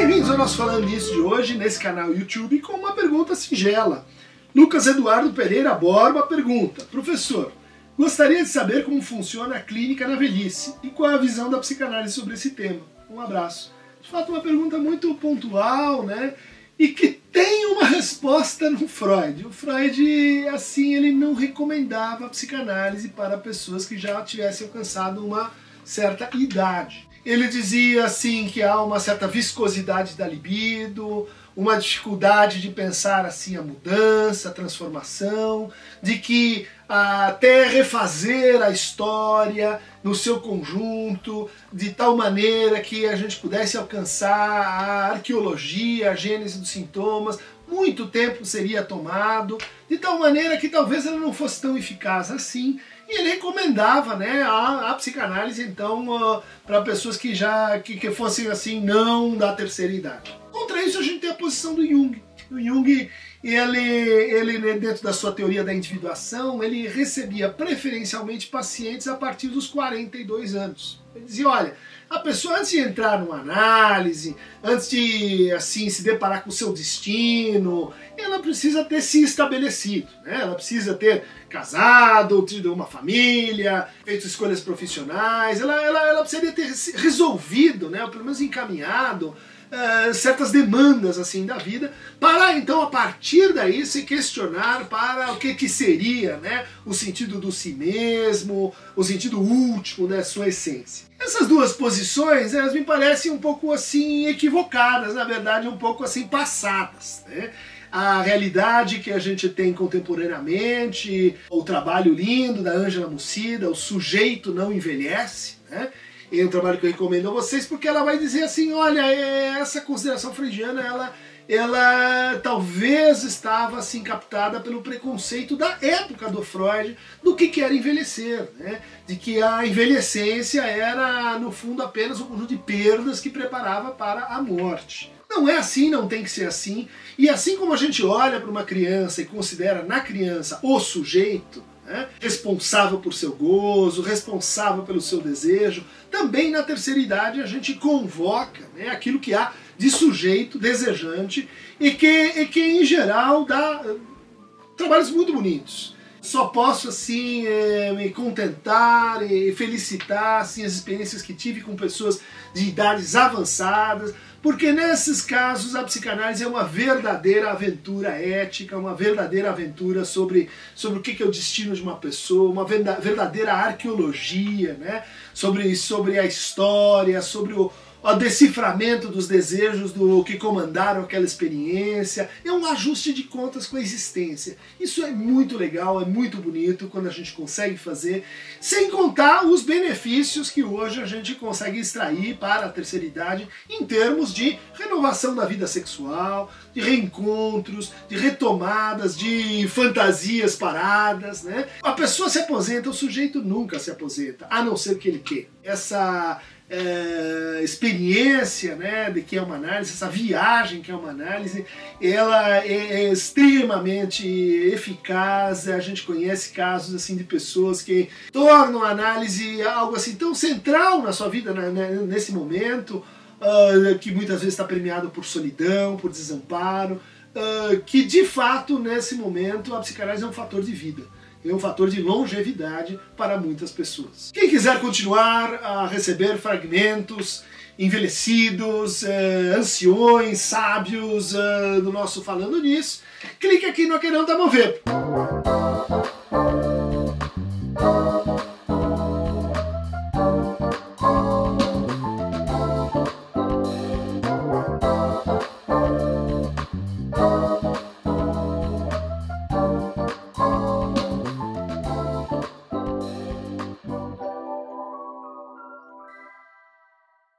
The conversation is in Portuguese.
Bem-vindos ao nosso Falando Nisso de hoje, nesse canal YouTube, com uma pergunta singela. Lucas Eduardo Pereira Borba pergunta: Professor, gostaria de saber como funciona a clínica na velhice e qual a visão da psicanálise sobre esse tema. Um abraço. De fato, uma pergunta muito pontual, né? E que tem uma resposta no Freud. O Freud, assim, ele não recomendava a psicanálise para pessoas que já tivessem alcançado uma certa idade. Ele dizia assim que há uma certa viscosidade da libido, uma dificuldade de pensar assim a mudança, a transformação, de que até refazer a história no seu conjunto, de tal maneira que a gente pudesse alcançar a arqueologia, a gênese dos sintomas, muito tempo seria tomado, de tal maneira que talvez ela não fosse tão eficaz assim, e ele recomendava né, a, a psicanálise, então, uh, para pessoas que já que, que fossem assim, não da terceira idade. Contra isso, a gente tem a posição do Jung. O Jung, ele, ele né, dentro da sua teoria da individuação, ele recebia preferencialmente pacientes a partir dos 42 anos. Ele dizia, olha, a pessoa antes de entrar numa análise, antes de assim se deparar com o seu destino, ela precisa ter se estabelecido, né? Ela precisa ter casado, tido uma família, feito escolhas profissionais, ela, ela, ela precisaria ter resolvido, né? Ou pelo menos encaminhado Uh, certas demandas assim da vida, para então a partir daí se questionar para o que, que seria né, o sentido do si mesmo, o sentido último da sua essência. Essas duas posições, elas me parecem um pouco assim equivocadas, na verdade um pouco assim passadas. Né? a realidade que a gente tem contemporaneamente, o trabalho lindo da Ângela Mucida, o sujeito não envelhece, né? É um trabalho que eu recomendo a vocês, porque ela vai dizer assim, olha, é, essa consideração freudiana, ela ela talvez estava assim captada pelo preconceito da época do Freud do que, que era envelhecer, né? de que a envelhecência era no fundo apenas um conjunto de perdas que preparava para a morte. Não é assim, não tem que ser assim. E assim como a gente olha para uma criança e considera na criança o sujeito, né, responsável por seu gozo, responsável pelo seu desejo, também na terceira idade a gente convoca né, aquilo que há de sujeito desejante e que, e que em geral dá eh, trabalhos muito bonitos. Só posso assim é, me contentar e felicitar assim, as experiências que tive com pessoas de idades avançadas, porque nesses casos a psicanálise é uma verdadeira aventura ética, uma verdadeira aventura sobre, sobre o que é o destino de uma pessoa, uma verdadeira arqueologia, né? sobre, sobre a história, sobre o, o deciframento dos desejos do que comandaram aquela experiência, é um ajuste de contas com a existência. Isso é muito legal, é muito bonito quando a gente consegue fazer, sem contar os benefícios que hoje a gente consegue extrair para a terceira idade em termos de renovação da vida sexual, de reencontros, de retomadas, de fantasias paradas, né? A pessoa se aposenta, o sujeito nunca se aposenta, a não ser que ele queira. Essa é, experiência né, de que é uma análise, essa viagem que é uma análise, ela é, é, extremamente eficaz. A gente conhece casos assim de pessoas que tornam a análise algo assim tão central na sua vida né, nesse momento, uh, que muitas vezes está premiado por solidão, por desamparo, uh, que de fato nesse momento a psicanálise é um fator de vida é um fator de longevidade para muitas pessoas. Quem quiser continuar a receber fragmentos envelhecidos, eh, anciões, sábios eh, do nosso Falando Nisso, clique aqui no Aquerão da Mover.